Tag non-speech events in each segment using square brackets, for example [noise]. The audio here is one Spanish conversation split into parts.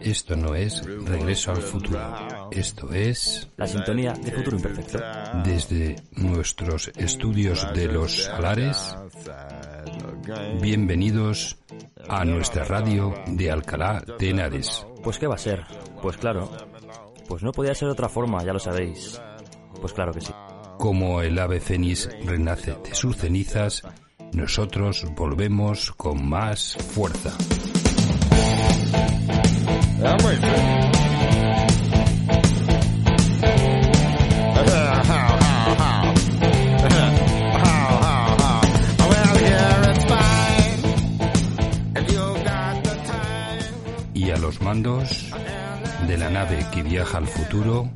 esto no es Regreso al Futuro. Esto es... La sintonía de Futuro Imperfecto. Desde nuestros estudios de los Salares, bienvenidos a nuestra radio de Alcalá de Henares. Pues qué va a ser. Pues claro. Pues no podía ser de otra forma, ya lo sabéis. Pues claro que sí. Como el ave fénix renace de sus cenizas, nosotros volvemos con más fuerza. Y a los mandos de la nave que viaja al futuro,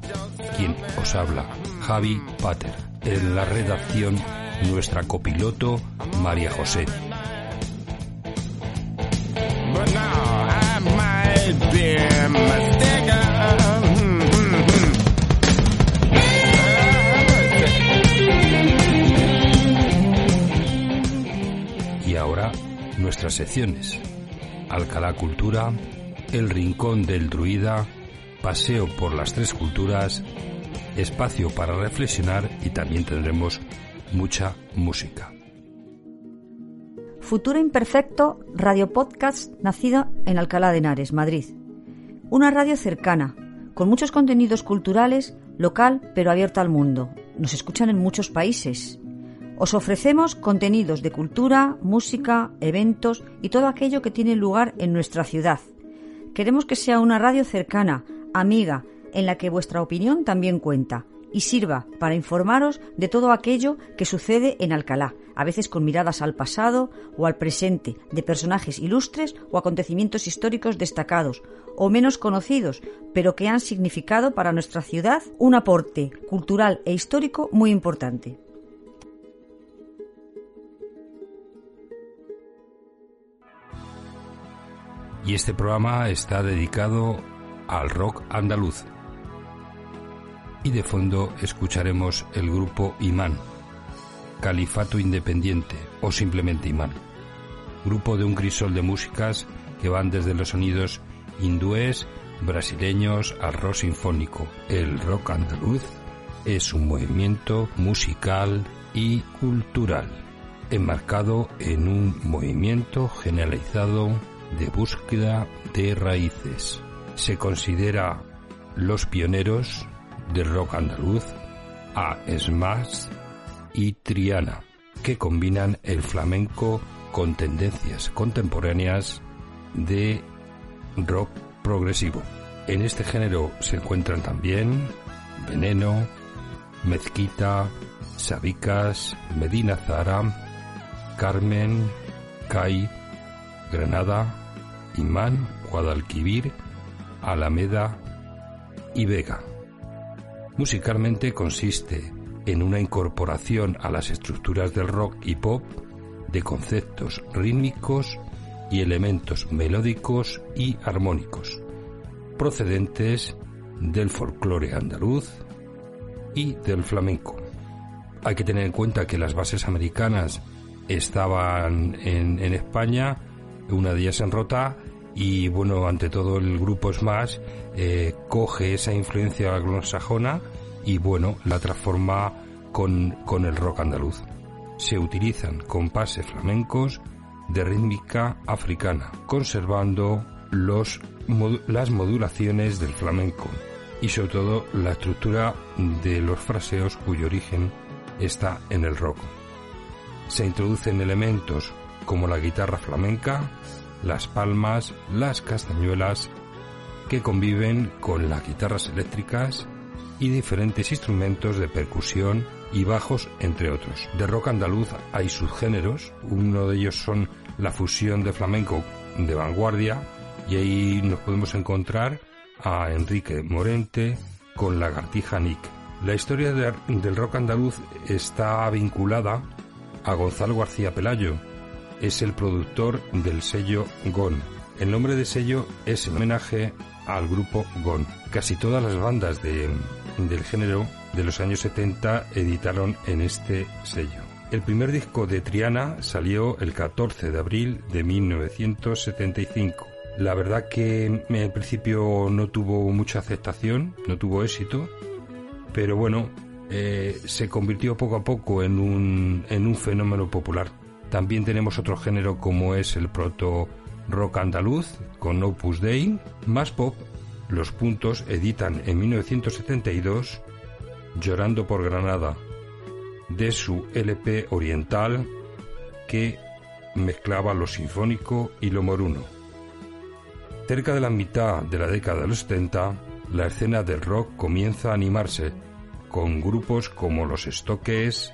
quien os habla, Javi Pater. En la redacción, nuestra copiloto, María José. Y ahora nuestras secciones. Alcalá Cultura, El Rincón del Druida, Paseo por las Tres Culturas, espacio para reflexionar y también tendremos mucha música. Futuro Imperfecto, radio podcast nacido en Alcalá de Henares, Madrid. Una radio cercana, con muchos contenidos culturales, local pero abierta al mundo. Nos escuchan en muchos países. Os ofrecemos contenidos de cultura, música, eventos y todo aquello que tiene lugar en nuestra ciudad. Queremos que sea una radio cercana, amiga, en la que vuestra opinión también cuenta y sirva para informaros de todo aquello que sucede en Alcalá, a veces con miradas al pasado o al presente, de personajes ilustres o acontecimientos históricos destacados o menos conocidos, pero que han significado para nuestra ciudad un aporte cultural e histórico muy importante. Y este programa está dedicado al rock andaluz. Y de fondo escucharemos el grupo Imán, Califato Independiente o simplemente Imán, grupo de un crisol de músicas que van desde los sonidos hindúes, brasileños al rock sinfónico. El rock andaluz es un movimiento musical y cultural, enmarcado en un movimiento generalizado de búsqueda de raíces. Se considera los pioneros del rock andaluz a Smash y Triana, que combinan el flamenco con tendencias contemporáneas de rock progresivo. En este género se encuentran también Veneno, Mezquita, Sabicas, Medina Zara, Carmen, Cai, Granada, Imán, Guadalquivir, Alameda y Vega. Musicalmente consiste en una incorporación a las estructuras del rock y pop de conceptos rítmicos y elementos melódicos y armónicos, procedentes del folclore andaluz y del flamenco. Hay que tener en cuenta que las bases americanas estaban en, España, una de ellas en Rota, y bueno, ante todo el grupo Smash eh, coge esa influencia anglosajona y bueno, la transforma con, con el rock andaluz. Se utilizan compases flamencos de rítmica africana, conservando los, las modulaciones del flamenco y sobre todo la estructura de los fraseos cuyo origen está en el rock. Se introducen elementos como la guitarra flamenca, las palmas, las castañuelas, que conviven con las guitarras eléctricas y diferentes instrumentos de percusión y bajos, entre otros. De rock andaluz hay subgéneros, uno de ellos son la fusión de flamenco de vanguardia, y ahí nos podemos encontrar a Enrique Morente con Lagartija Nick. La historia del rock andaluz está vinculada a Gonzalo García Pelayo. Es el productor del sello GON. El nombre de sello es en homenaje al grupo GON. Casi todas las bandas de, del género de los años 70 editaron en este sello. El primer disco de Triana salió el 14 de abril de 1975. La verdad que en principio no tuvo mucha aceptación, no tuvo éxito, pero bueno, eh, se convirtió poco a poco en un, en un fenómeno popular. También tenemos otro género como es el proto rock andaluz con Opus Dei, más pop. Los puntos editan en 1972 Llorando por Granada, de su LP oriental que mezclaba lo sinfónico y lo moruno. Cerca de la mitad de la década de los 70, la escena del rock comienza a animarse, con grupos como Los Estoques,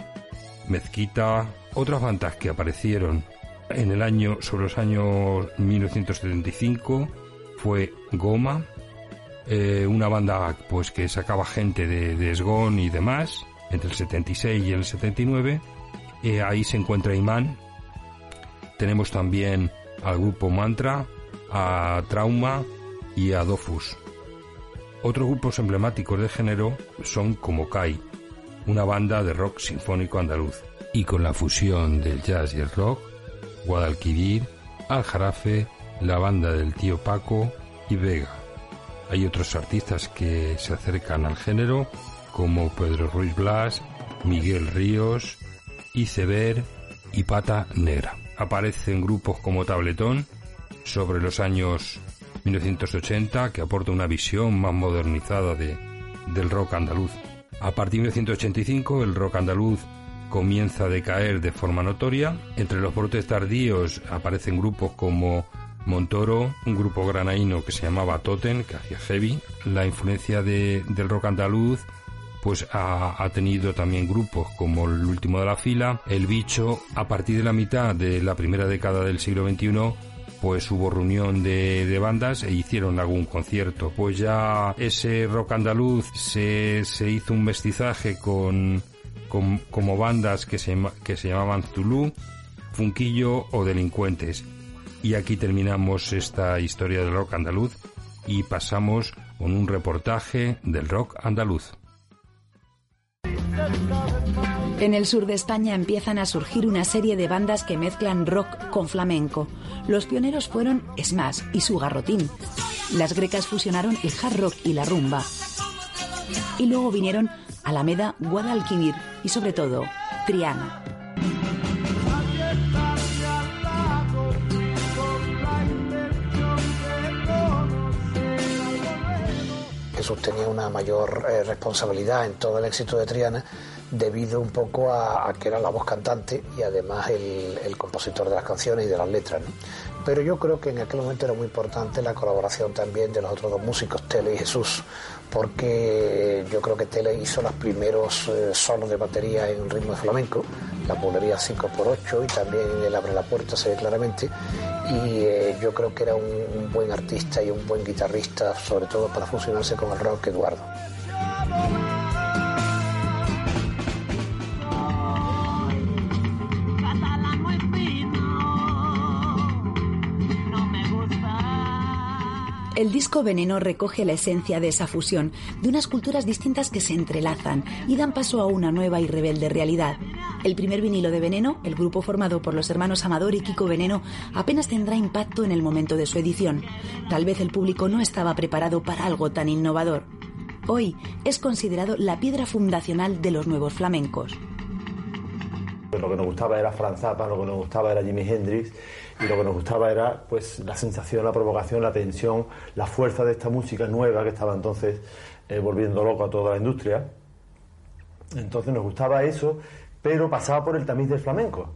Mezquita, otras bandas que aparecieron en el año, sobre los años 1975, fue Goma, eh, una banda pues que sacaba gente de, de y demás, entre el 76 y el 79. Eh, ahí se encuentra Imán. Tenemos también al grupo Mantra, a Trauma y a Dofus. Otros grupos emblemáticos de género son como Kai, una banda de rock sinfónico andaluz. Y con la fusión del jazz y el rock, Guadalquivir, Aljarafe, la banda del tío Paco y Vega. Hay otros artistas que se acercan al género, como Pedro Ruiz Blas, Miguel Ríos, Iceber y Pata Negra. Aparecen grupos como Tabletón sobre los años 1980 que aporta una visión más modernizada de, del rock andaluz. A partir de 1985 el rock andaluz comienza a decaer de forma notoria. Entre los brotes tardíos aparecen grupos como Montoro, un grupo granaíno que se llamaba Totem, que hacía heavy. La influencia de, del rock andaluz pues ha, ha, tenido también grupos como el último de la fila, El Bicho, a partir de la mitad de la primera década del siglo XXI, pues hubo reunión de, de, bandas e hicieron algún concierto. Pues ya ese rock andaluz se, se hizo un mestizaje con, como bandas que se, que se llamaban Zulu, Funquillo o Delincuentes. Y aquí terminamos esta historia del rock andaluz y pasamos con un reportaje del rock andaluz. En el sur de España empiezan a surgir una serie de bandas que mezclan rock con flamenco. Los pioneros fueron Smash y su garrotín. Las grecas fusionaron el hard rock y la rumba. Y luego vinieron Alameda, Guadalquivir y sobre todo Triana. Jesús tenía una mayor eh, responsabilidad en todo el éxito de Triana debido un poco a, que era la voz cantante y además el, compositor de las canciones y de las letras. Pero yo creo que en aquel momento era muy importante la colaboración también de los otros dos músicos, Tele y Jesús, porque yo creo que Tele hizo los primeros eh, solos de batería en ritmo de flamenco, la bulería 5x8 y también el Abre la Puerta se ve claramente, y eh, yo creo que era un buen artista y un buen guitarrista, sobre todo para fusionarse con el rock Eduardo. El disco Veneno recoge la esencia de esa fusión, de unas culturas distintas que se entrelazan y dan paso a una nueva y rebelde realidad. El primer vinilo de Veneno, el grupo formado por los hermanos Amador y Kiko Veneno, apenas tendrá impacto en el momento de su edición. Tal vez el público no estaba preparado para algo tan innovador. Hoy es considerado la piedra fundacional de los nuevos flamencos. Lo que nos gustaba era Franz Zappa, lo que nos gustaba era Jimi Hendrix y lo que nos gustaba era pues la sensación, la provocación, la tensión, la fuerza de esta música nueva que estaba entonces eh, volviendo loco a toda la industria. Entonces nos gustaba eso, pero pasaba por el tamiz del flamenco,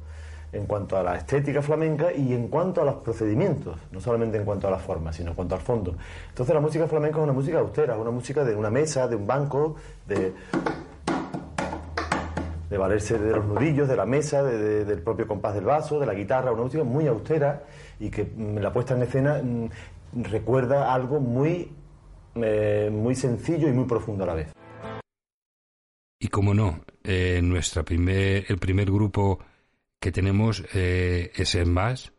en cuanto a la estética flamenca y en cuanto a los procedimientos, no solamente en cuanto a la forma, sino en cuanto al fondo. Entonces la música flamenca es una música austera, es una música de una mesa, de un banco, de, de valerse de los nudillos, de la mesa, del propio compás del vaso, de la guitarra, una música muy austera y que mm, la puesta en escena mm, recuerda algo muy, eh, muy sencillo y muy profundo a la vez. Y como no, eh, nuestra primer, el primer grupo que tenemos eh, es el Más,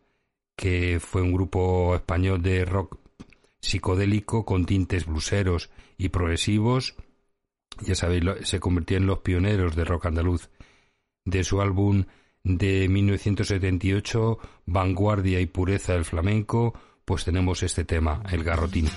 que fue un grupo español de rock psicodélico con tintes bluseros y progresivos. Ya sabéis, se convirtió en los pioneros del rock andaluz. De su álbum de 1978, Vanguardia y Pureza del Flamenco, pues tenemos este tema, el garrotín.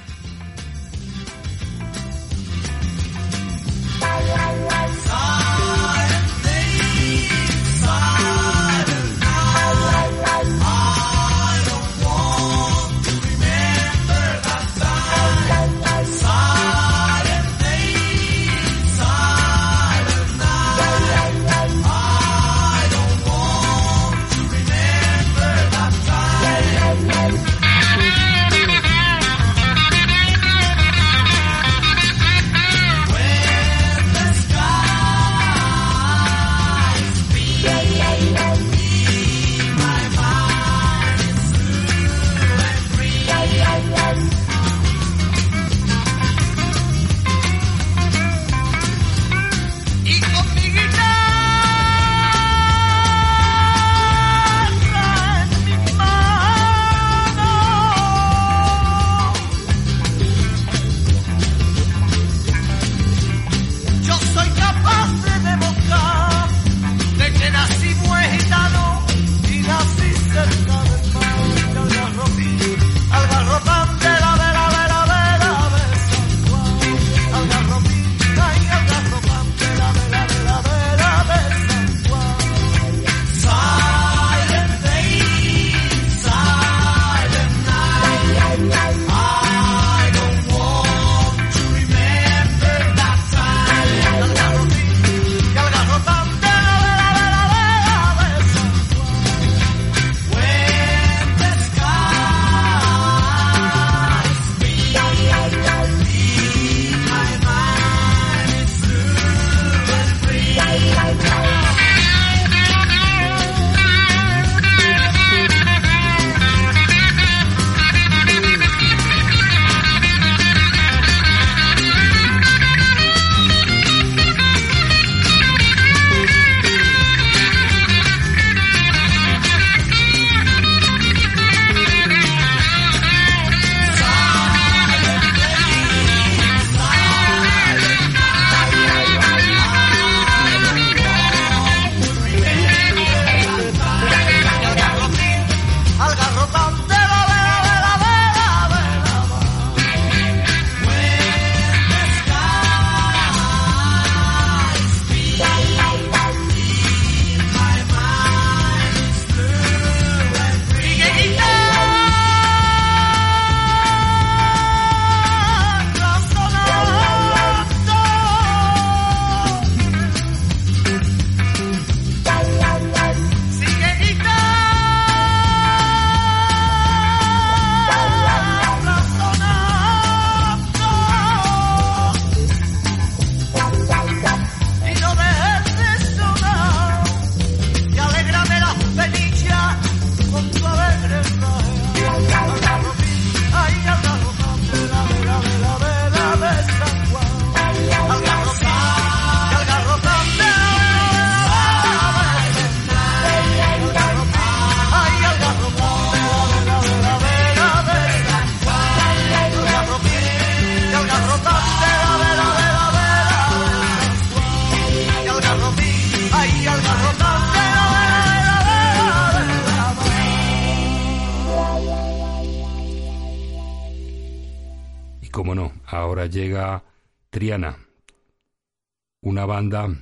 Una banda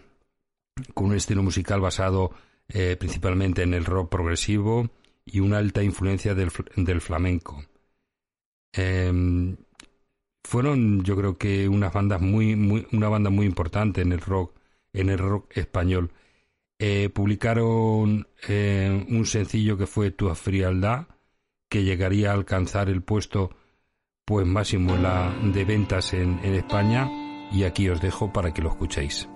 con un estilo musical basado eh, principalmente en el rock progresivo y una alta influencia del, flamenco. Em, fueron yo creo que unas bandas muy, muy una banda muy importante en el rock en el rock español eh, publicaron eh, un sencillo que fue Tu frialdad que llegaría a alcanzar el puesto pues máximo la de ventas en, en España y aquí os dejo para que lo escuchéis.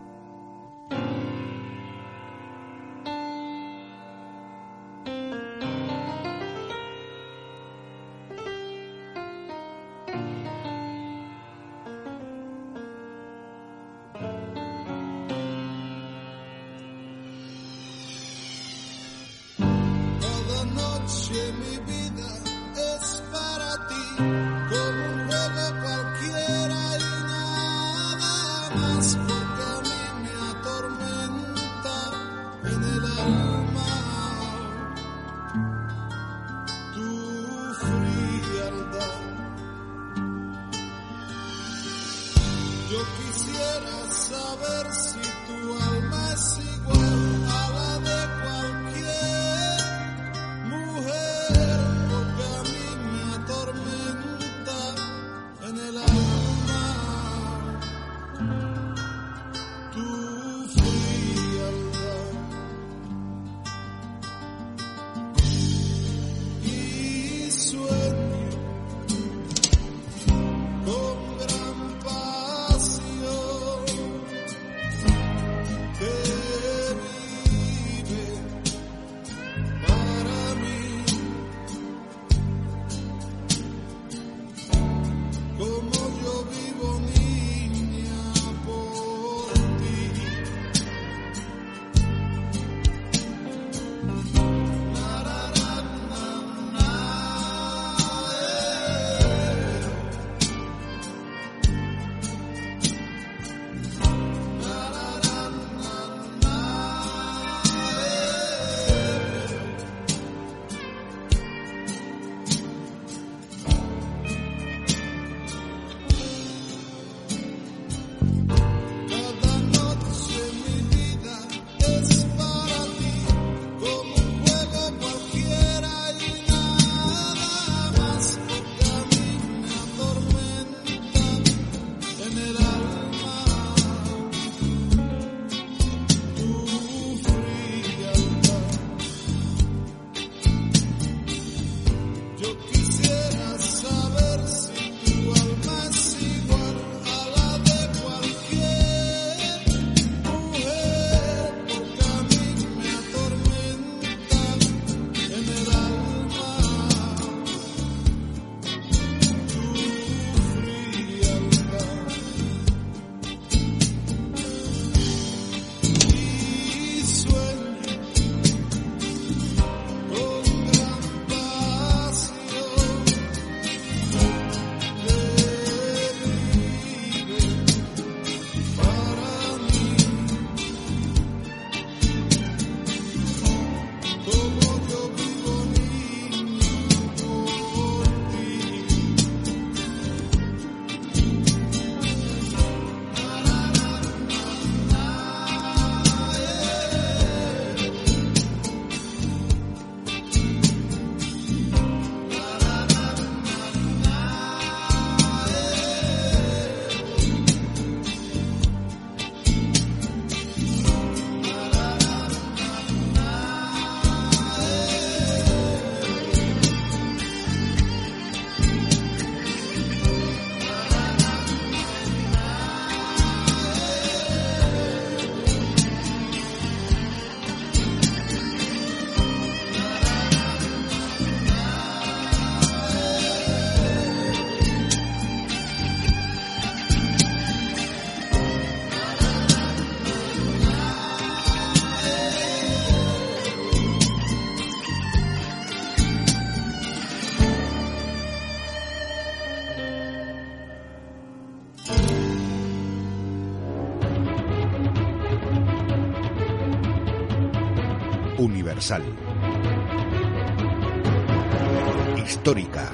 Histórica.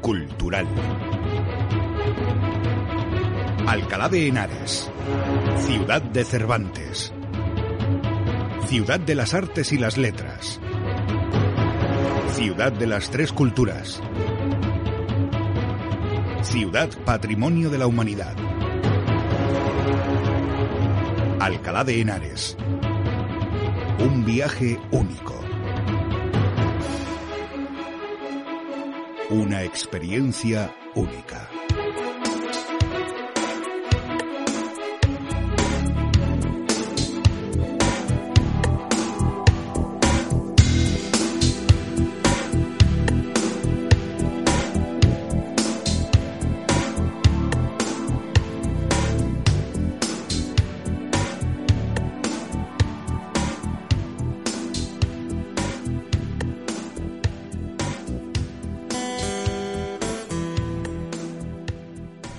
Cultural. Alcalá de Henares. Ciudad de Cervantes. Ciudad de las artes y las letras. Ciudad de las tres culturas. Ciudad Patrimonio de la Humanidad. Alcalá de Henares. Un viaje único. Una experiencia única.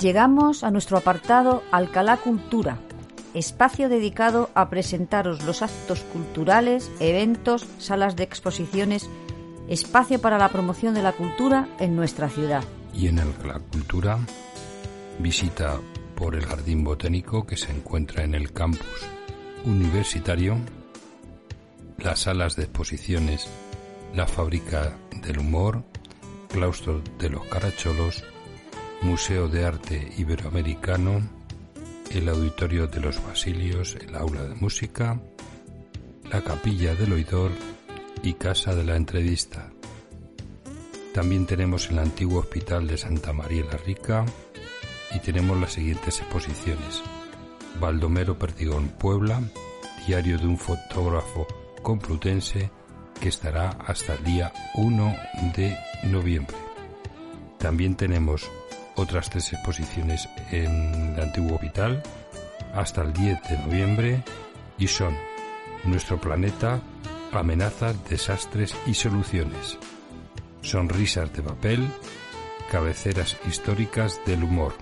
Llegamos a nuestro apartado Alcalá Cultura, espacio dedicado a presentaros los actos culturales, eventos, salas de exposiciones, espacio para la promoción de la cultura en nuestra ciudad. Y en Alcalá Cultura, visita por el Jardín Botánico que se encuentra en el campus universitario, las salas de exposiciones, la Fábrica del Humor, Claustro de los Caracholos, Museo de Arte Iberoamericano, el Auditorio de los Basilios, el Aula de Música, la Capilla del Oidor y Casa de la Entrevista. También tenemos el antiguo Hospital de Santa María la Rica y tenemos las siguientes exposiciones. Baldomero Perdigón Puebla, diario de un fotógrafo complutense que estará hasta el día 1 de noviembre. También tenemos otras tres exposiciones en el antiguo hospital hasta el 10 de noviembre y son Nuestro planeta, amenazas, desastres y soluciones. Sonrisas de papel, cabeceras históricas del humor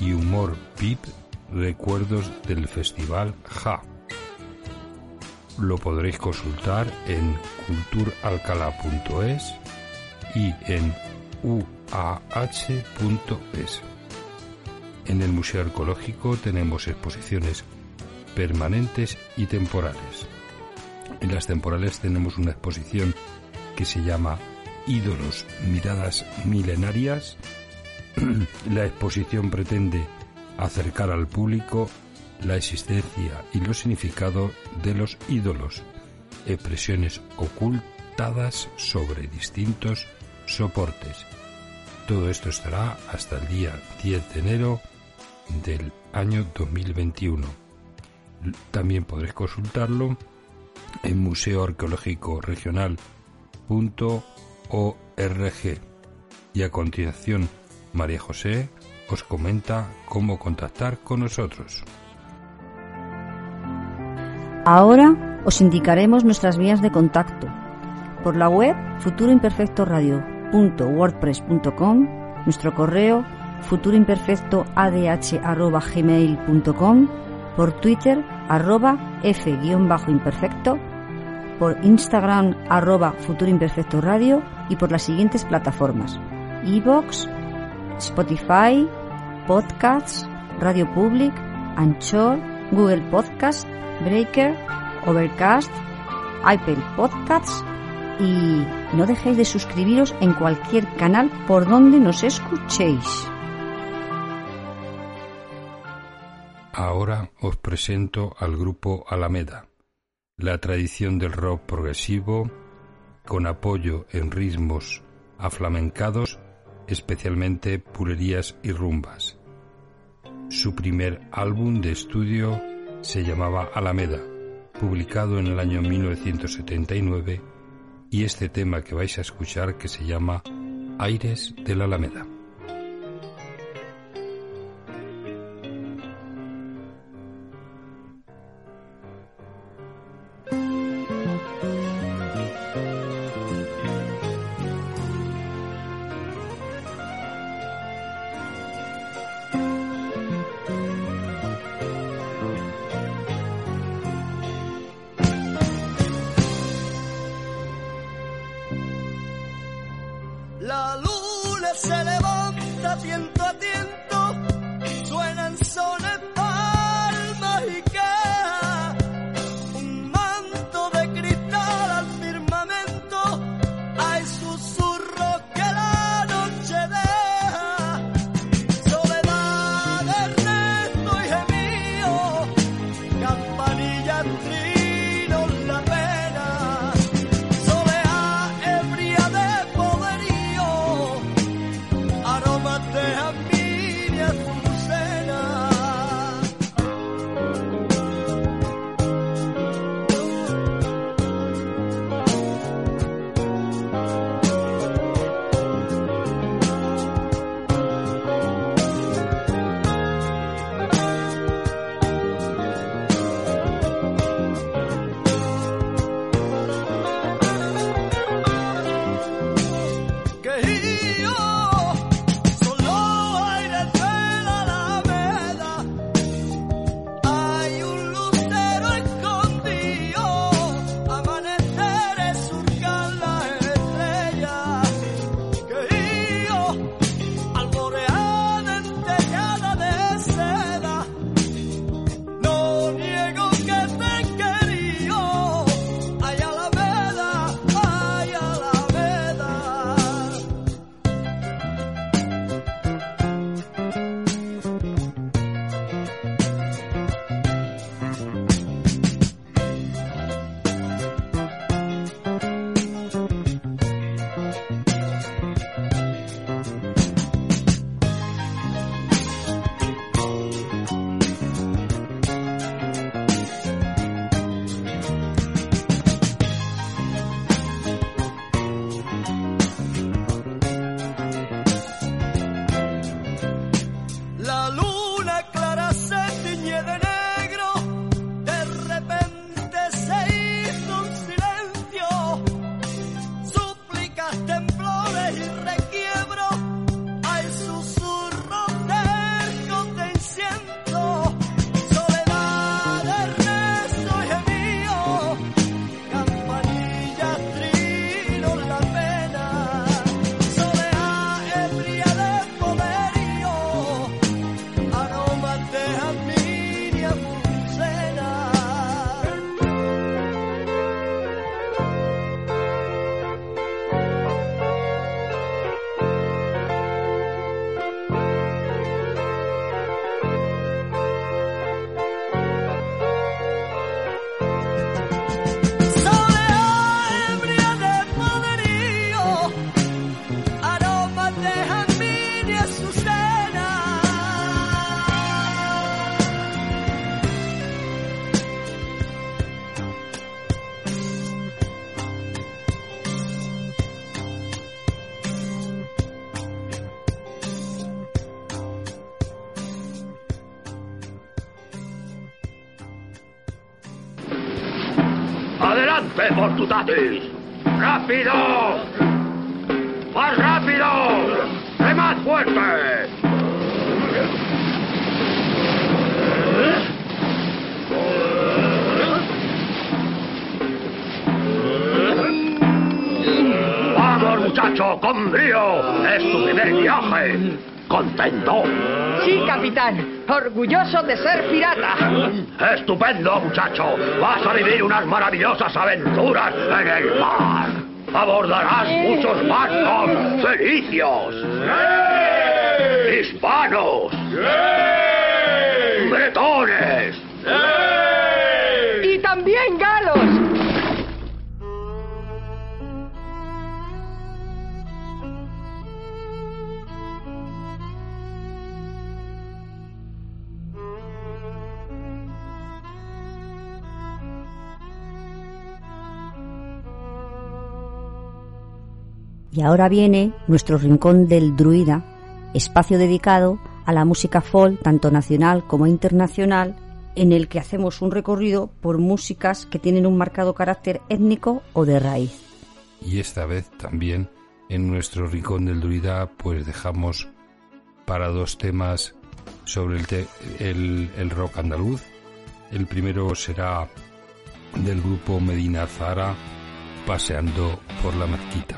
y humor VIP, recuerdos del festival JA. Lo podréis consultar en culturalcala.es y en uah.es. En el Museo Arqueológico tenemos exposiciones permanentes y temporales. En las temporales tenemos una exposición que se llama Ídolos, miradas milenarias. [clears throat] la exposición pretende acercar al público la existencia y los significados de los ídolos, expresiones ocultadas sobre distintos soportes. Todo esto estará hasta el día 10 de enero del año 2021. También podréis consultarlo en museoarqueológicoregional.org. Y a continuación, María José os comenta cómo contactar con nosotros. Ahora os indicaremos nuestras vías de contacto. Por la web Futuro Imperfecto Radio wordpress.com, nuestro correo futuroimperfectoadh.gmail.com, por Twitter arroba f-imperfecto, por Instagram arroba futuroimperfecto radio y por las siguientes plataformas Evox, Spotify, Podcasts, Radio Public, Anchor, Google Podcast, Breaker, Overcast, Apple Podcasts y no dejéis de suscribiros en cualquier canal por donde nos escuchéis. Ahora os presento al grupo Alameda, la tradición del rock progresivo con apoyo en ritmos aflamencados, especialmente pulerías y rumbas. Su primer álbum de estudio se llamaba Alameda, publicado en el año 1979 y este tema que vais a escuchar que se llama Aires de la Alameda. ¡Rápido! ¡Más rápido! ¡Remad fuerte! ¡Vamos, muchacho! ¡Con brío! ¡Es tu primer viaje! ¿Contento? Sí, capitán. Orgulloso de ser pirata. ¡Estupendo, muchacho! Vas a vivir unas maravillosas aventuras en el mar. Abordarás muchos barcos felicios. Hispanos. Bretones. Y ahora viene nuestro rincón del druida, espacio dedicado a la música folk, tanto nacional como internacional, en el que hacemos un recorrido por músicas que tienen un marcado carácter étnico o de raíz. Y esta vez también en nuestro rincón del druida pues dejamos para dos temas sobre el, te- el, el rock andaluz. El primero será del grupo Medina Zara, Paseando por la Mezquita.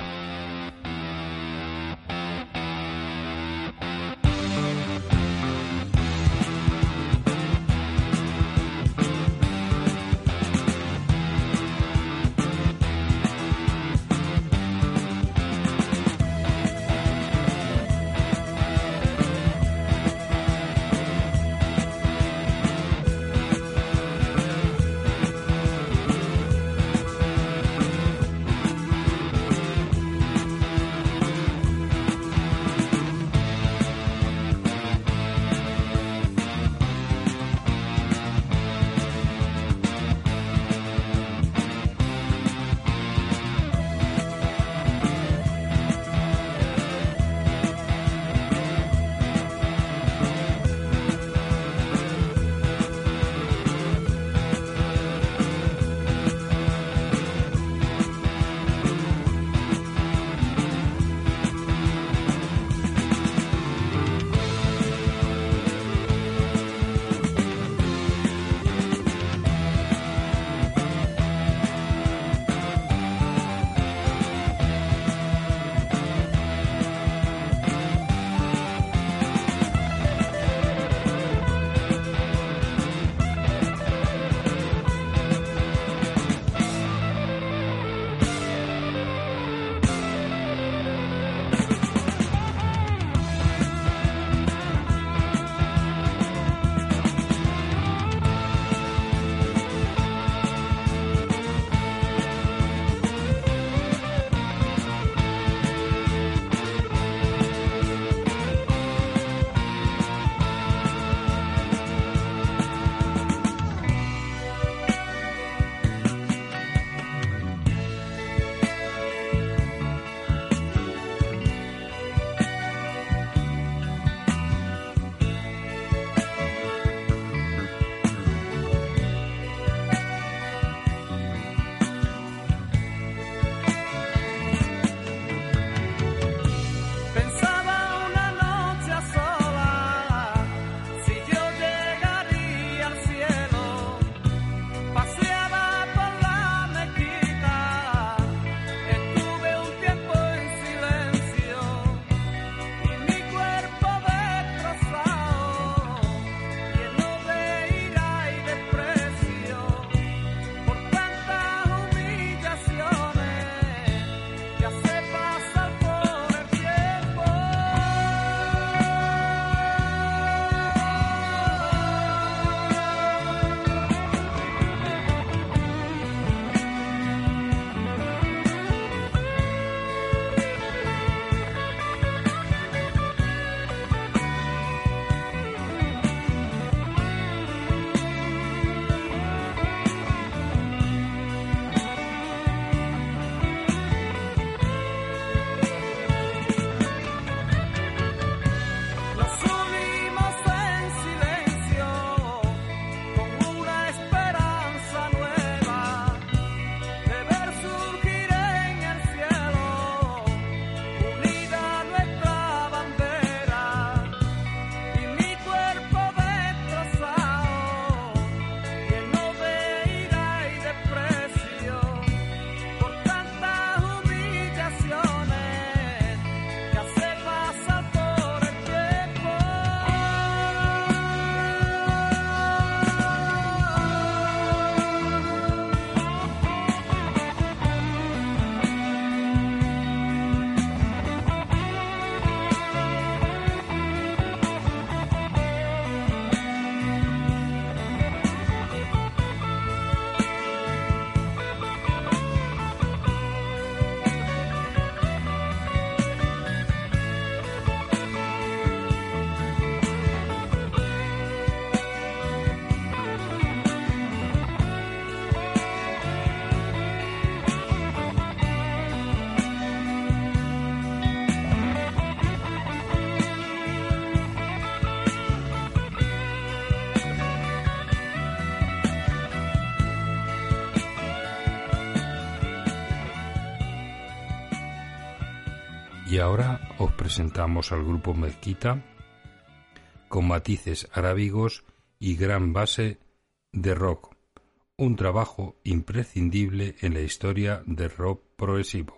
Presentamos al grupo Mezquita con matices arábigos y gran base de rock, un trabajo imprescindible en la historia del rock progresivo.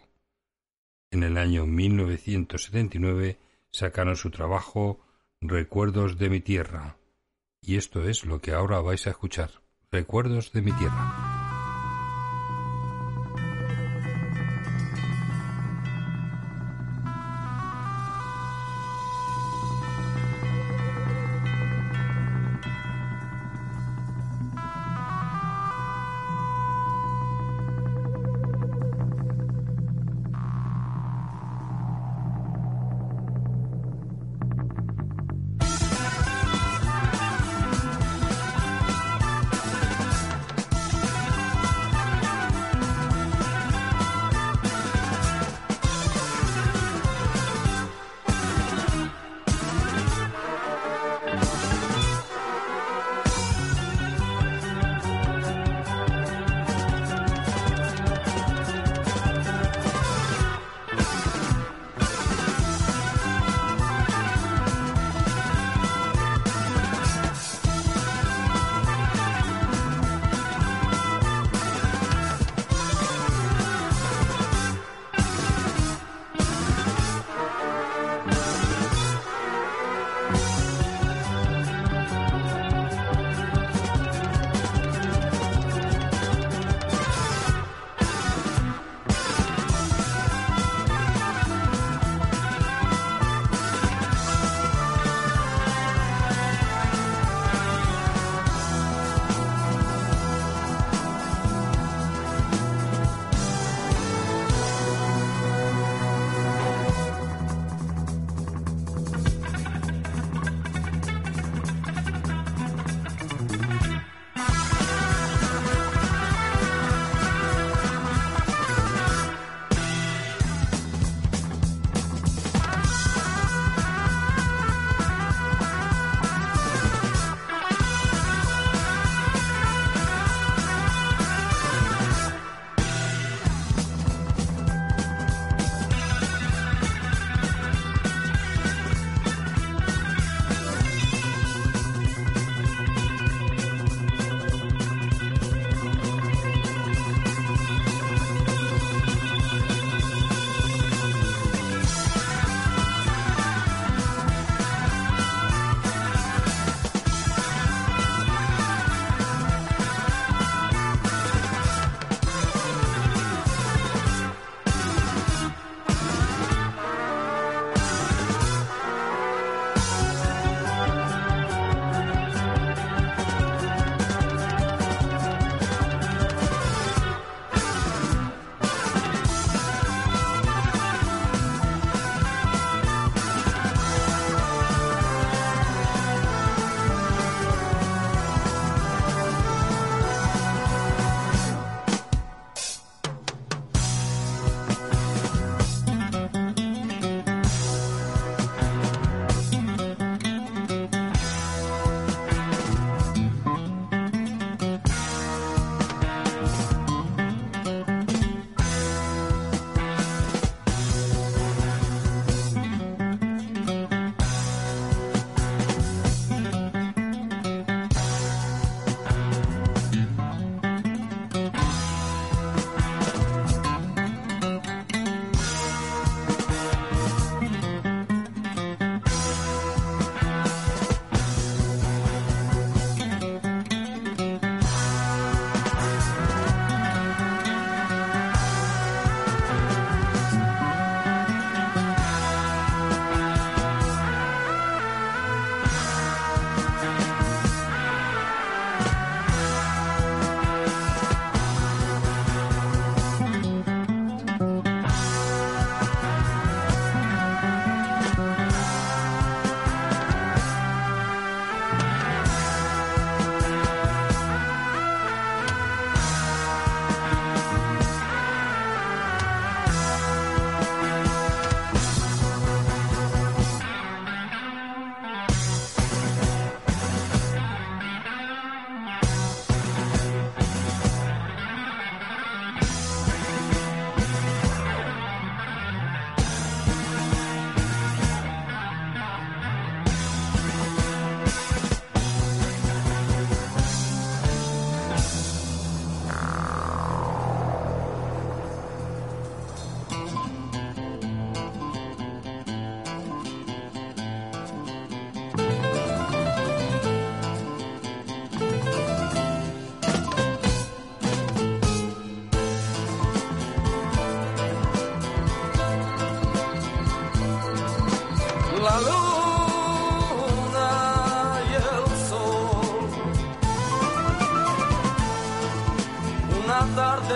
En el año 1979 sacaron su trabajo Recuerdos de mi tierra, y esto es lo que ahora vais a escuchar, Recuerdos de mi tierra.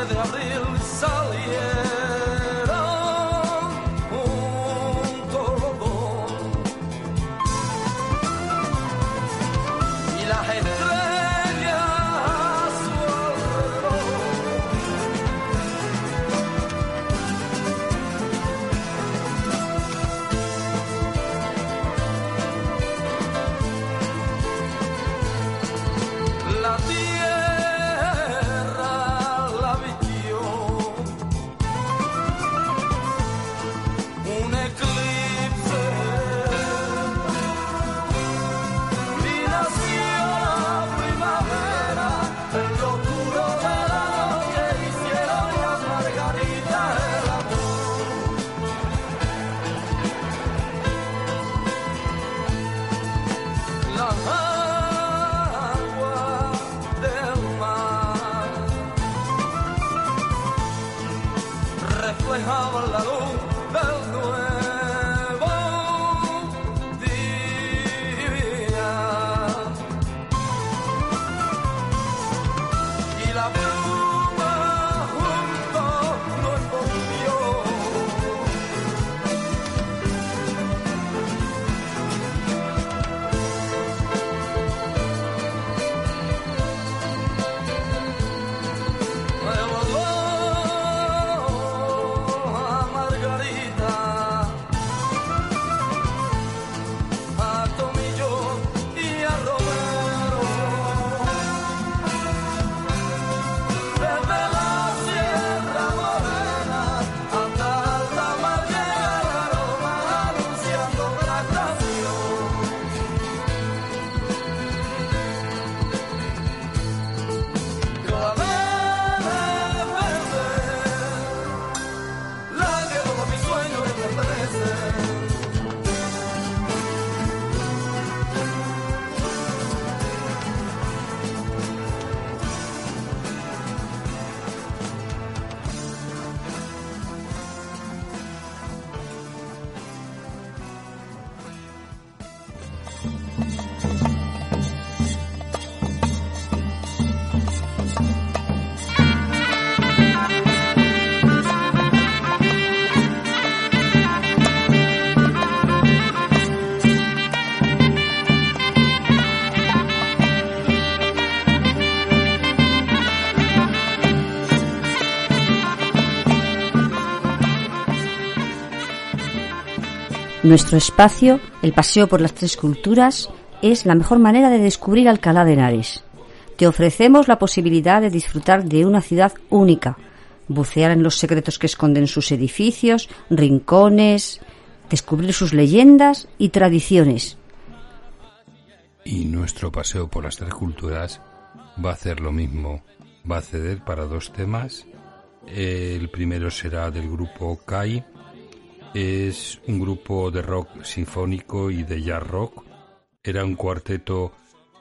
De abril salieron Nuestro espacio, el paseo por las tres culturas, es la mejor manera de descubrir Alcalá de Henares. Te ofrecemos la posibilidad de disfrutar de una ciudad única, bucear en los secretos que esconden sus edificios, rincones, descubrir sus leyendas y tradiciones. Y nuestro paseo por las tres culturas va a hacer lo mismo. Va a ceder para dos temas. El primero será del grupo Kai. Es un grupo de rock sinfónico y de jazz rock. Era un cuarteto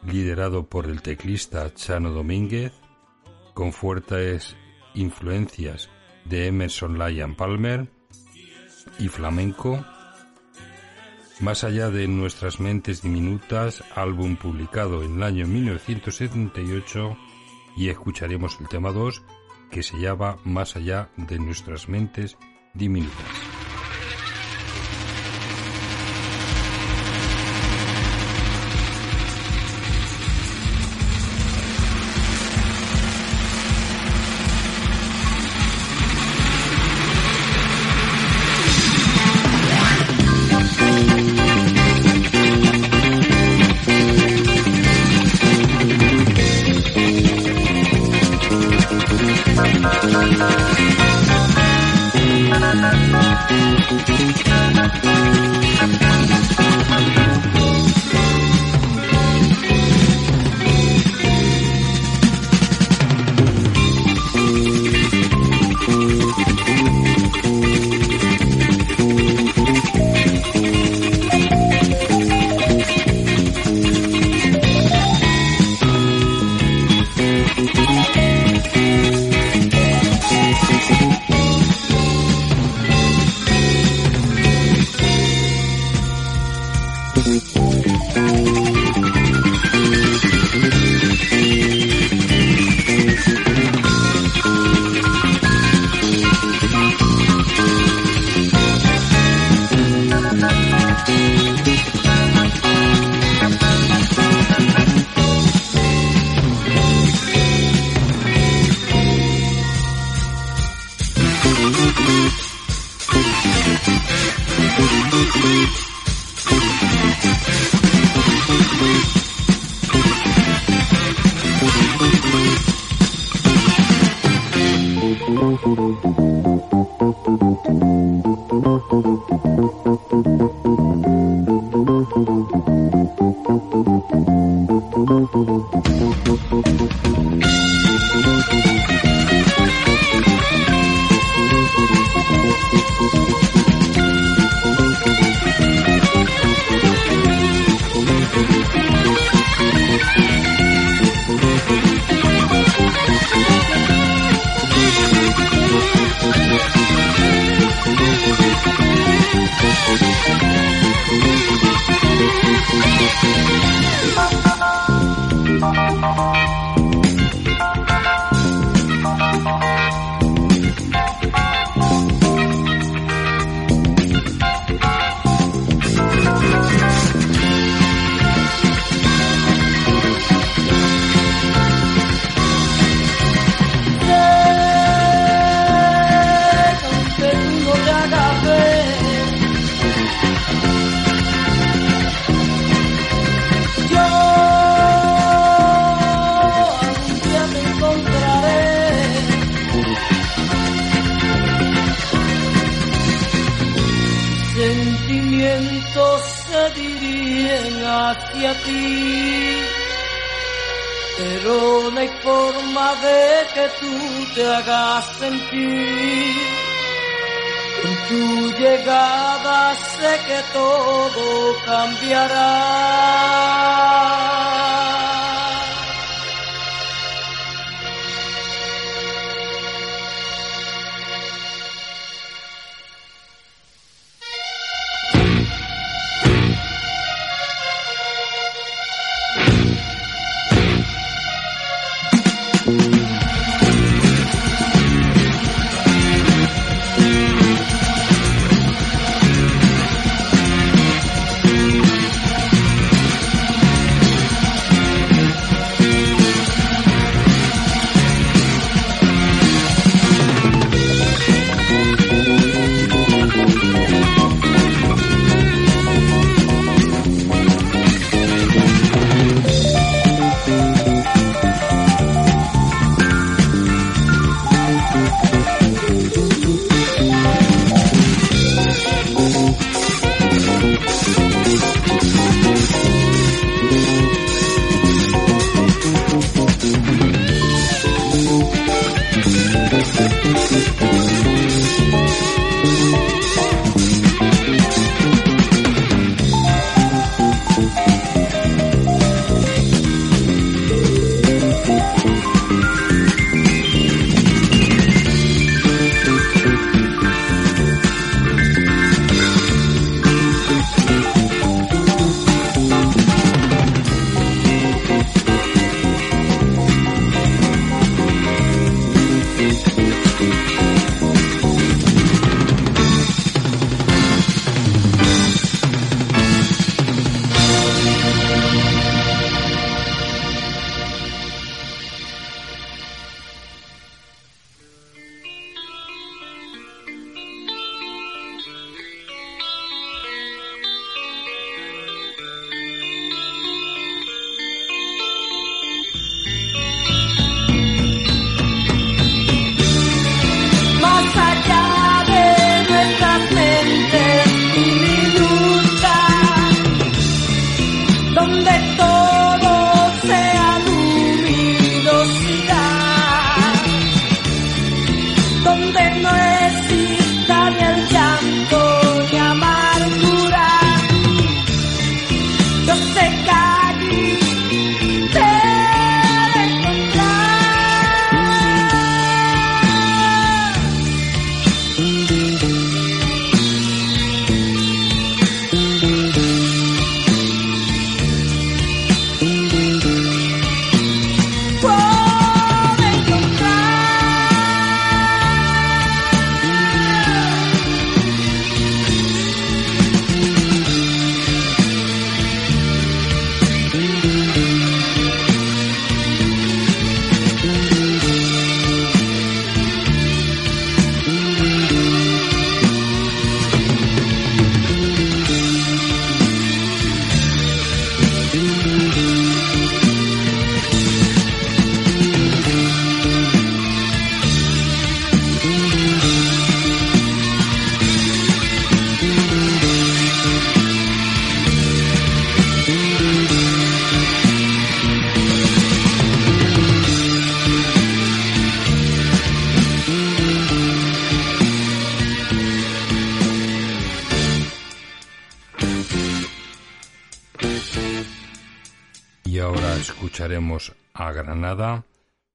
liderado por el teclista Chano Domínguez, con fuertes influencias de Emerson Lyon Palmer y flamenco. Más allá de nuestras mentes diminutas, álbum publicado en el año 1978 y escucharemos el tema 2 que se llama Más allá de nuestras mentes diminutas.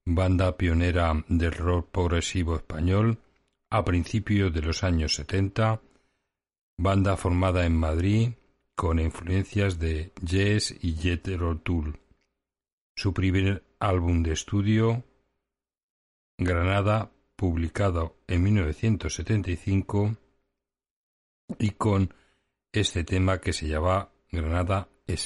Banda pionera del rock progresivo español a principios de los años 70, banda formada en Madrid con influencias de Yes y Jethro Tull. Su primer álbum de estudio, Granada, publicado en 1975, y con este tema que se llama Granada es.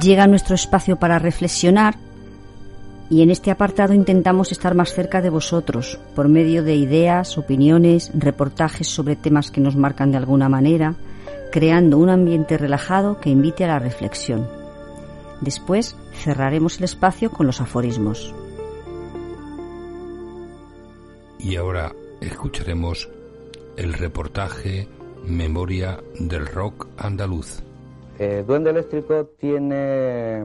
Llega nuestro espacio para reflexionar y en este apartado intentamos estar más cerca de vosotros por medio de ideas, opiniones, reportajes sobre temas que nos marcan de alguna manera, creando un ambiente relajado que invite a la reflexión. Después cerraremos el espacio con los aforismos. Y ahora escucharemos el reportaje Memoria del Rock Andaluz. Eh, Duende Eléctrico tiene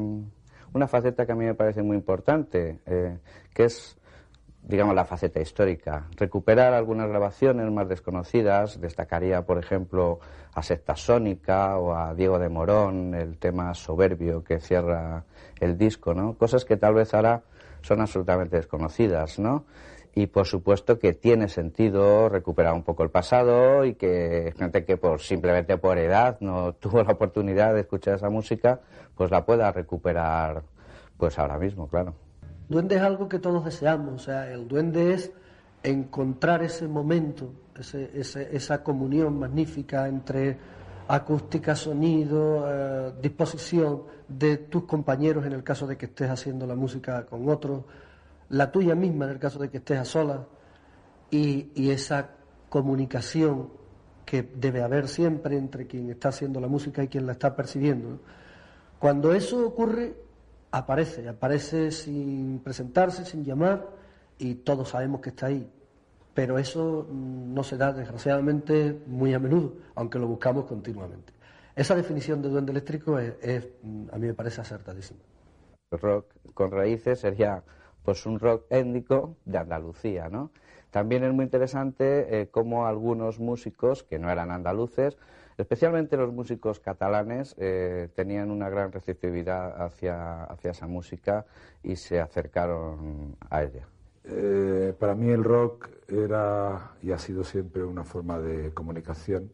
una faceta que a mí me parece muy importante, eh, que es, digamos, la faceta histórica. Recuperar algunas grabaciones más desconocidas, destacaría, por ejemplo, a Secta Sónica o a Diego de Morón, el tema soberbio que cierra el disco, ¿no? Cosas que tal vez ahora son absolutamente desconocidas, ¿no? Y por supuesto que tiene sentido recuperar un poco el pasado y que gente que por simplemente por edad no [laughs] tuvo la oportunidad de escuchar esa música pues la pueda recuperar pues ahora mismo claro. Duende es algo que todos deseamos o sea el duende es encontrar ese momento ese, esa comunión magnífica entre acústica sonido eh, disposición de tus compañeros en el caso de que estés haciendo la música con otros la tuya misma en el caso de que estés a solas y, esa comunicación que debe haber siempre entre quien está haciendo la música y quien la está percibiendo. Cuando eso ocurre, aparece, aparece sin presentarse, sin llamar y todos sabemos que está ahí. Pero eso mm, no se da, desgraciadamente, muy a menudo, aunque lo buscamos continuamente. Esa definición de duende eléctrico mm, a mí me parece acertadísima. Rock con raíces sería pues un rock étnico de Andalucía, ¿no? También es muy interesante eh, cómo algunos músicos que no eran andaluces, especialmente los músicos catalanes, eh, tenían una gran receptividad hacia, hacia esa música y se acercaron a ella. Eh, para mí el rock era y ha sido siempre una forma de comunicación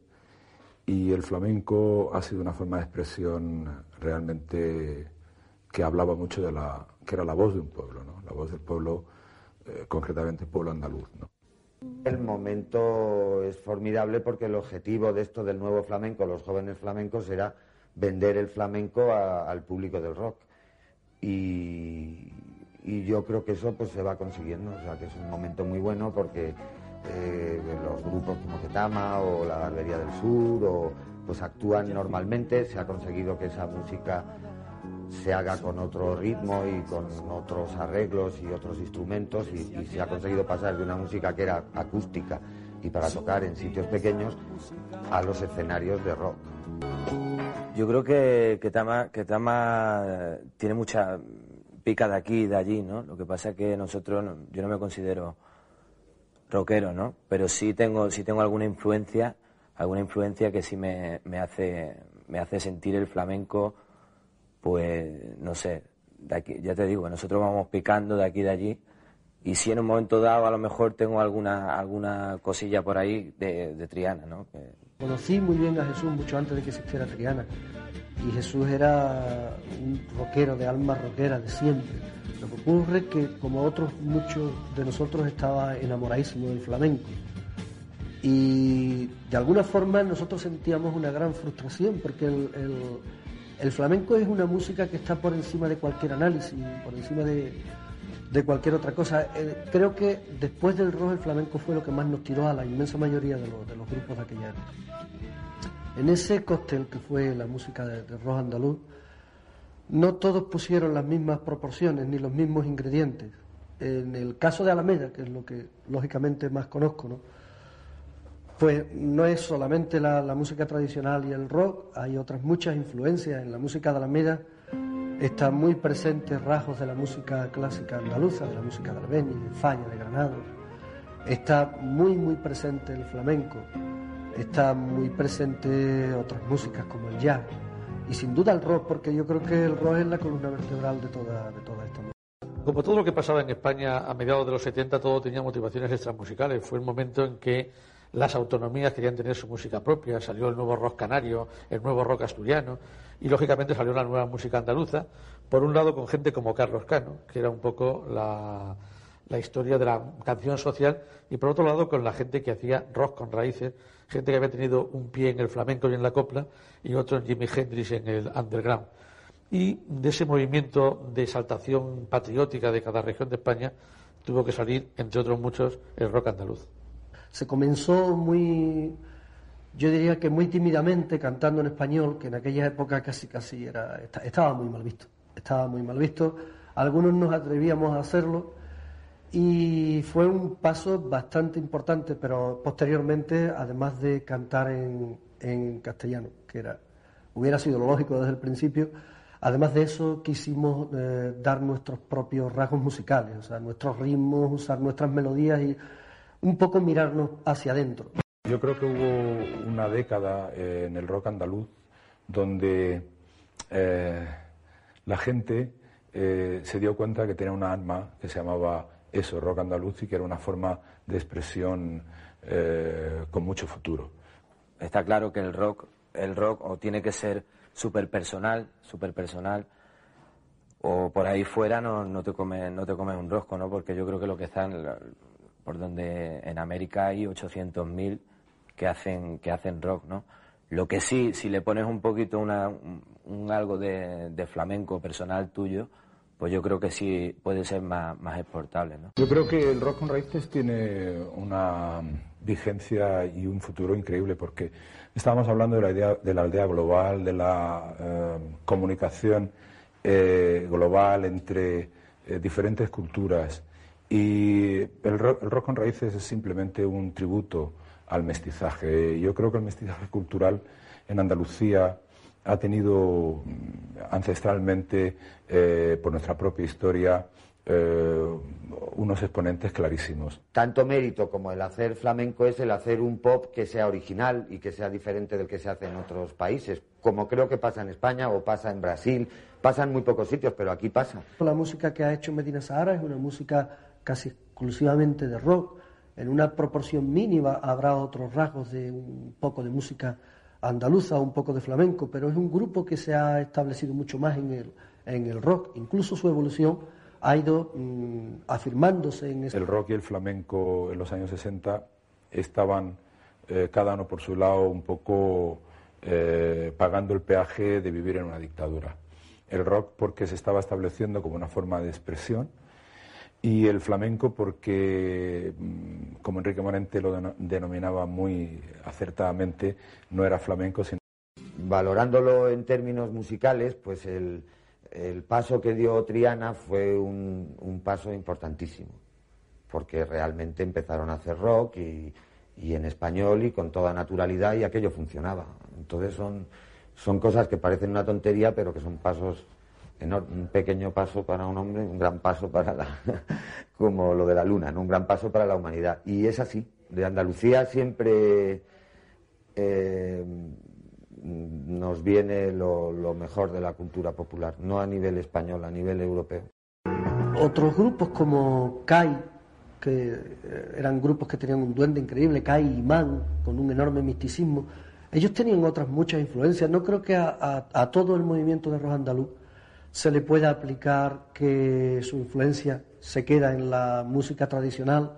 y el flamenco ha sido una forma de expresión realmente que hablaba mucho de la, que era la voz de un pueblo, ¿no? la voz del pueblo, eh, concretamente el pueblo andaluz. El momento es formidable porque el objetivo de esto del nuevo flamenco, los jóvenes flamencos, era vender el flamenco al público del rock. Y, yo creo que eso pues se va consiguiendo, o sea que es un momento muy bueno porque eh, los grupos como Ketama o la Barbería del Sur o, pues actúan normalmente, se ha conseguido que esa música se haga con otro ritmo y con otros arreglos y otros instrumentos y, se ha conseguido pasar de una música que era acústica y para tocar en sitios pequeños a los escenarios de rock. Yo creo que, que, Tama, que Tama eh, tiene mucha pica de aquí y de allí, ¿no? Lo que pasa es que nosotros, yo no me considero rockero, ¿no? Pero sí tengo, sí tengo alguna influencia, alguna influencia que sí me, me hace, me hace sentir el flamenco pues no sé, ya te digo, nosotros vamos picando de aquí y de allí y si en un momento dado a lo mejor tengo alguna alguna cosilla por ahí de, Triana, ¿no? Conocí muy bien a Jesús mucho antes de que existiera Triana y Jesús era un rockero de alma rockera de siempre. Lo que ocurre es que como otros muchos de nosotros estaba enamoradísimo del flamenco y de alguna forma nosotros sentíamos una gran frustración porque el el flamenco es una música que está por encima de cualquier análisis, por encima de, cualquier otra cosa. Eh, creo que después del rock el flamenco fue lo que más nos tiró a la inmensa mayoría de, los, grupos de aquella época. En ese cóctel que fue la música de, de rock andaluz, no todos pusieron las mismas proporciones ni los mismos ingredientes. En el caso de Alameda, que es lo que lógicamente más conozco, ¿no? Pues no es solamente la, música tradicional y el rock, hay otras muchas influencias en la música de Alameda. Están muy presentes rasgos de la música clásica andaluza, de la música de Albeni, de Falla, de Granado. Está muy, muy presente el flamenco. Está muy presente otras músicas como el jazz. Y sin duda el rock, porque yo creo que el rock es la columna vertebral de toda, de toda esta música. Como todo lo que pasaba en España a mediados de los 70, todo tenía motivaciones extramusicales. Fue el momento en que las autonomías querían tener su música propia, salió el nuevo rock canario, el nuevo rock asturiano, y lógicamente salió la nueva música andaluza, por un lado con gente como Carlos Cano, que era un poco la, historia de la canción social, y por otro lado con la gente que hacía rock con raíces, gente que había tenido un pie en el flamenco y en la copla, y otro en Jimi Hendrix en el underground. y de ese movimiento de exaltación patriótica de cada región de España tuvo que salir, entre otros muchos, el rock andaluz. Se comenzó muy, yo diría que muy tímidamente cantando en español, que en aquella época casi casi era, estaba muy mal visto, estaba muy mal visto. Algunos nos atrevíamos a hacerlo y fue un paso bastante importante, pero posteriormente, además de cantar en, en castellano, que era, hubiera sido lo lógico desde el principio, Además de eso, quisimos eh, dar nuestros propios rasgos musicales, o sea, nuestros ritmos, usar nuestras melodías y un poco mirarnos hacia adentro. Yo creo que hubo una década eh, en el rock andaluz donde eh, la gente se dio cuenta que tenía una arma que se llamaba eso, rock andaluz, y que era una forma de expresión con mucho futuro. Está claro que el rock, el rock o tiene que ser súper personal, súper personal, o por ahí fuera no, no, te comes, no te comes un rosco, ¿no? Porque yo creo que lo que están, por donde en América hay 800.000 que hacen, que hacen rock, ¿no? Lo que sí, si le pones un poquito una, un, algo de, flamenco personal tuyo, pues yo creo que sí puede ser más, más exportable, ¿no? Yo creo que el rock con raíces tiene una vigencia y un futuro increíble porque estábamos hablando de la idea de la aldea global, de la eh, comunicación eh, global entre eh, diferentes culturas y el rock, el rock, con raíces es simplemente un tributo al mestizaje. Yo creo que el mestizaje cultural en Andalucía ha tenido mm, ancestralmente, por nuestra propia historia, eh, unos exponentes clarísimos. Tanto mérito como el hacer flamenco es el hacer un pop que sea original y que sea diferente del que se hace en otros países, como creo que pasa en España o pasa en Brasil, pasa en muy pocos sitios, pero aquí pasa. La música que ha hecho Medina Sahara es una música casi exclusivamente de rock. En una proporción mínima habrá otros rasgos de un poco de música andaluza, un poco de flamenco, pero es un grupo que se ha establecido mucho más en el, en el rock. Incluso su evolución ha ido mm, afirmándose en El rock y el flamenco en los años 60 estaban eh, cada uno por su lado un poco eh, pagando el peaje de vivir en una dictadura. El rock porque se estaba estableciendo como una forma de expresión y el flamenco porque, mm, como Enrique Morente lo denominaba muy acertadamente, no era flamenco sino... Valorándolo en términos musicales, pues el, el paso que dio Triana fue un, paso importantísimo, porque realmente empezaron a hacer rock y, en español y con toda naturalidad y aquello funcionaba. Entonces son, son cosas que parecen una tontería, pero que son pasos un pequeño paso para un hombre, un gran paso para la, [laughs] como lo de la luna, un gran paso para la humanidad. Y es así. De Andalucía siempre eh, nos viene lo, mejor de la cultura popular, no a nivel español, a nivel europeo. Otros grupos como CAI, que eh, eran grupos que tenían un duende increíble, CAI y Man, con un enorme misticismo, ellos tenían otras muchas influencias. No creo que a, todo el movimiento de rock andaluz se le pueda aplicar que su influencia se queda en la música tradicional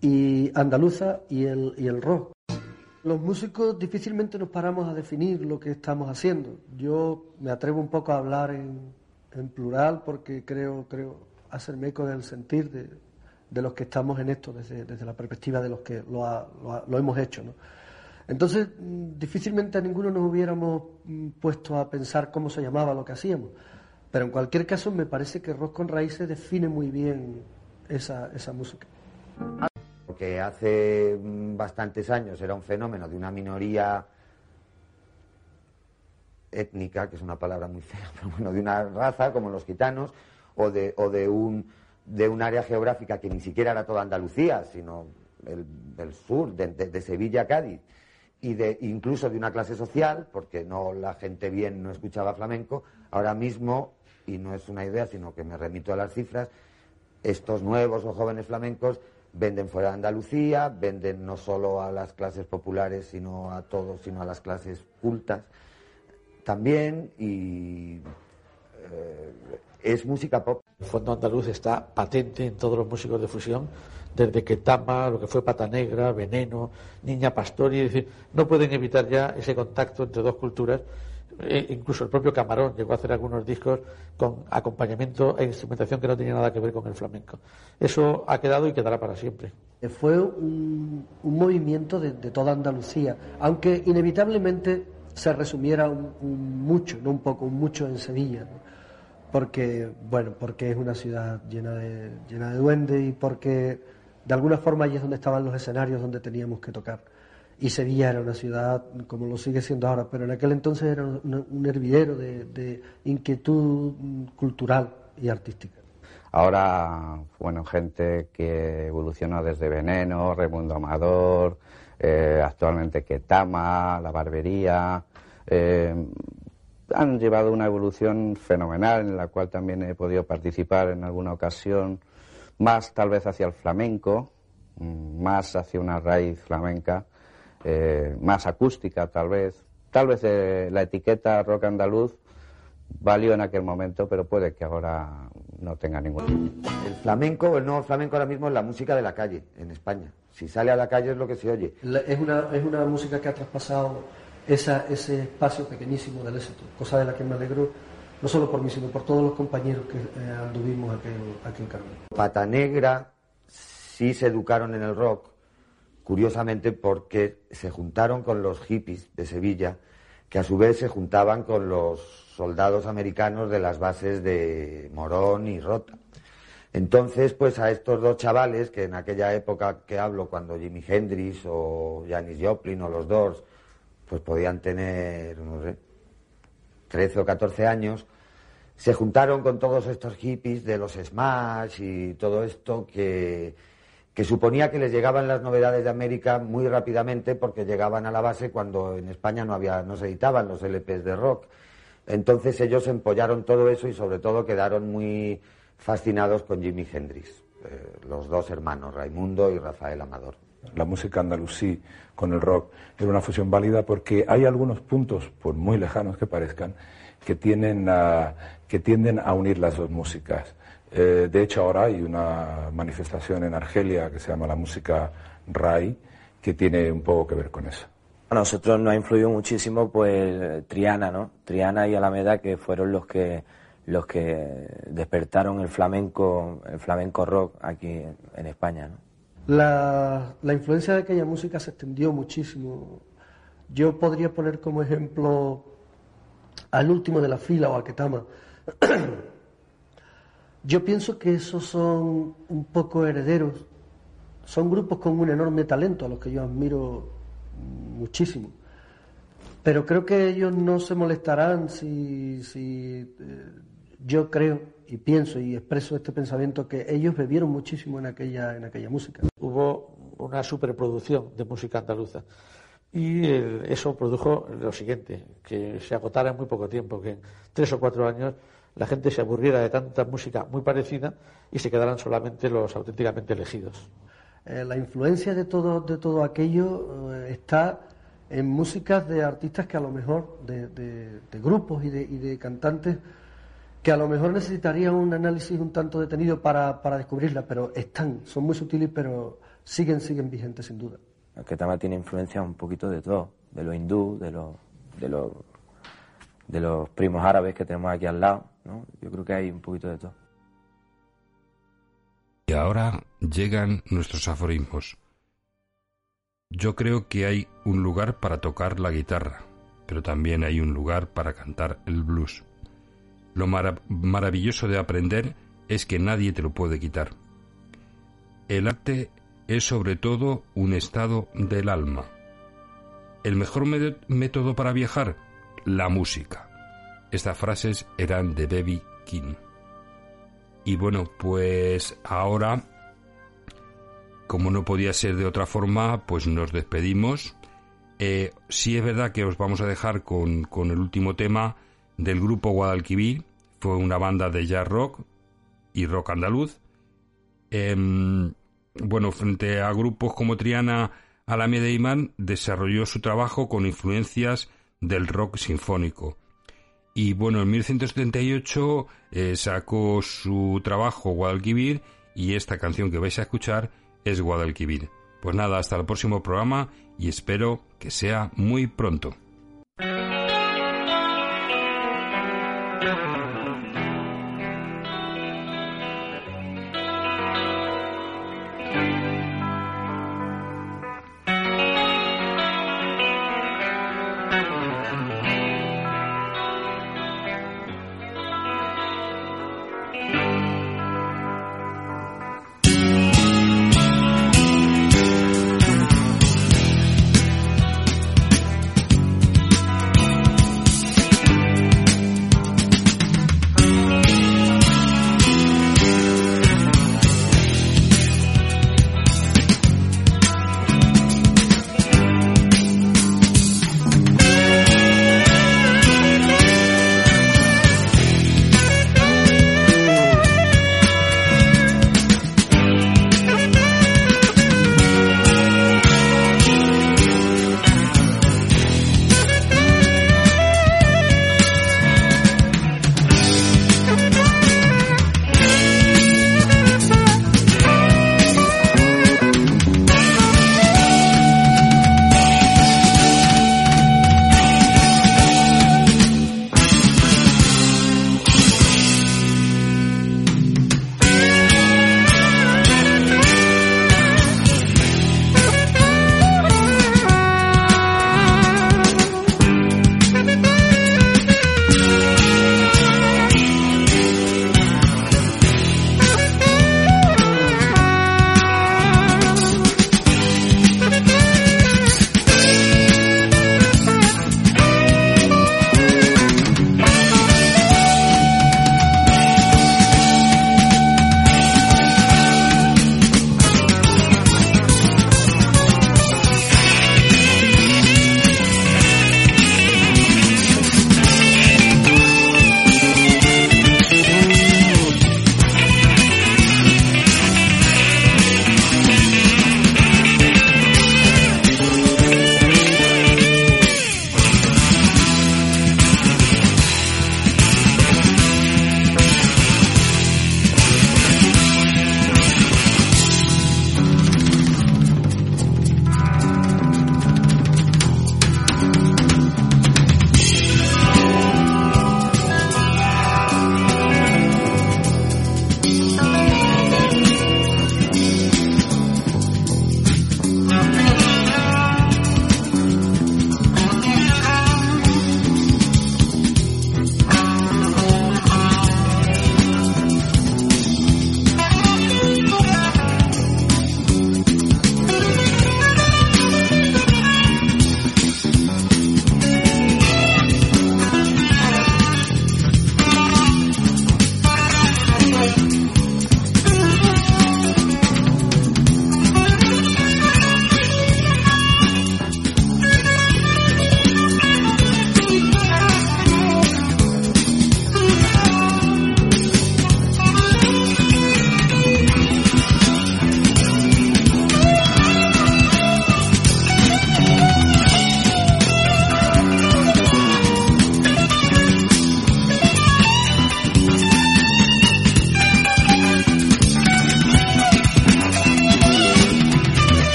y andaluza y el, y el rock. Los músicos difícilmente nos paramos a definir lo que estamos haciendo. Yo me atrevo un poco a hablar en, plural porque creo, creo hacerme eco del sentir de, los que estamos en esto desde, la perspectiva de los que lo, hemos hecho. Entonces, mm, difícilmente a ninguno nos hubiéramos mm, puesto a pensar cómo se llamaba lo que hacíamos. Pero en cualquier caso, me parece que Rock con Raíces define muy bien esa, esa música. Que hace mm, bastantes años era un fenómeno de una minoría étnica, que es una palabra muy fea, [laughs] pero bueno, de una raza como los gitanos, o de, o de, un, de un área geográfica que ni siquiera era toda Andalucía, sino el, sur, de, Sevilla a Cádiz, y de, incluso de una clase social, porque no la gente bien no escuchaba flamenco, ahora mismo, y no es una idea, sino que me remito a las cifras, estos nuevos o jóvenes flamencos venden fuera de Andalucía, venden no solo a las clases populares, sino a todos, sino a las clases cultas también y eh, es música pop. El fondo andaluz está patente en todos los músicos de fusión, desde que Tama, lo que fue Pata Negra, Veneno, Niña Pastori, es decir, no pueden evitar ya ese contacto entre dos culturas E incluso el propio Camarón llegó a hacer algunos discos con acompañamiento e instrumentación que no tenía nada que ver con el flamenco. Eso ha quedado y quedará para siempre. Fue un, movimiento de, toda Andalucía, aunque inevitablemente se resumiera un, mucho, no un poco, un mucho en Sevilla. Porque, bueno, porque es una ciudad llena de, llena de duendes y porque de alguna forma allí es donde estaban los escenarios donde teníamos que tocar y Sevilla era una ciudad como lo sigue siendo ahora, pero en aquel entonces era un, hervidero de, inquietud cultural y artística. Ahora, bueno, gente que evoluciona desde Veneno, Raimundo Amador, eh, actualmente Ketama, La Barbería, eh, han llevado una evolución fenomenal en la cual también he podido participar en alguna ocasión, más tal vez hacia el flamenco, mm, más hacia una raíz flamenca eh, más acústica tal vez. Tal vez eh, la etiqueta rock andaluz valió en aquel momento, pero puede que ahora no tenga ningún. El flamenco, el nuevo flamenco ahora mismo es la música de la calle en España. Si sale a la calle es lo que se oye. es, una, es una música que ha traspasado esa, ese espacio pequeñísimo del éxito, cosa de la que me alegro, no solo por mí, sino por todos los compañeros que eh, anduvimos aquí, aquí en Carmen. Pata Negra sí se educaron en el rock, curiosamente porque se juntaron con los hippies de Sevilla, que a su vez se juntaban con los soldados americanos de las bases de Morón y Rota. Entonces, pues a estos dos chavales, que en aquella época que hablo, cuando Jimi Hendrix o Janis Joplin o los Doors, pues podían tener, no sé, 13 o 14 años, se juntaron con todos estos hippies de los Smash y todo esto que que suponía que les llegaban las novedades de América muy rápidamente porque llegaban a la base cuando en España no había no se editaban los LPs de rock. Entonces ellos empollaron todo eso y sobre todo quedaron muy fascinados con Jimi Hendrix, eh, los dos hermanos, Raimundo y Rafael Amador. La música andalusí con el rock era una fusión válida porque hay algunos puntos, por muy lejanos que parezcan, que, tienen que tienden a unir las dos músicas. Eh, de hecho, ahora hay una manifestación en Argelia que se llama la música RAI, que tiene un poco que ver con eso. A nosotros nos ha influido muchísimo pues Triana, ¿no? Triana y Alameda que fueron los que los que despertaron el flamenco, el flamenco rock aquí en España, La, la influencia de aquella música se extendió muchísimo. Yo podría poner como ejemplo al último de la fila o a Ketama. [clears throat] Yo pienso que esos son un poco herederos, son grupos con un enorme talento a los que yo admiro muchísimo. Pero creo que ellos no se molestarán si, si eh, yo creo y pienso y expreso este pensamiento que ellos bebieron muchísimo en aquella, en aquella música. Hubo una superproducción de música andaluza y eso produjo lo siguiente, que se agotara en muy poco tiempo, que en tres o cuatro años la gente se aburriera de tanta música muy parecida y se quedaran solamente los auténticamente elegidos. Eh, la influencia de todo, de todo aquello eh, está en músicas de artistas que a lo mejor, de, grupos y de, y de, cantantes, que a lo mejor necesitarían un análisis un tanto detenido para, para descubrirla, pero están, son muy sutiles, pero siguen, siguen vigentes sin duda. El Ketama tiene influencia un poquito de todo, de lo hindú, de lo, de lo de los primos árabes que tenemos aquí al lado, Yo creo que hay un poquito de todo. Y ahora llegan nuestros aforismos. Yo creo que hay un lugar para tocar la guitarra, pero también hay un lugar para cantar el blues. Lo maravilloso de aprender es que nadie te lo puede quitar. El arte es sobre todo un estado del alma. El mejor método para viajar la música. Estas frases eran de Baby King. Y bueno, pues ahora, como no podía ser de otra forma, pues nos despedimos. Eh, sí es verdad que os vamos a dejar con, con el último tema del grupo Guadalquivir. Fue una banda de jazz rock y rock andaluz. Em, bueno, frente a grupos como Triana, Alameda Imán, desarrolló su trabajo con influencias del rock sinfónico. Y bueno, en 1178 eh, sacó su trabajo Guadalquivir y esta canción que vais a escuchar es Guadalquivir. Pues nada, hasta el próximo programa y espero que sea muy pronto.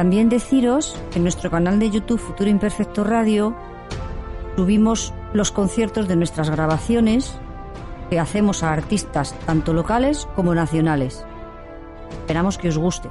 También deciros que en nuestro canal de YouTube Futuro Imperfecto Radio subimos los conciertos de nuestras grabaciones que hacemos a artistas tanto locales como nacionales. Esperamos que os guste.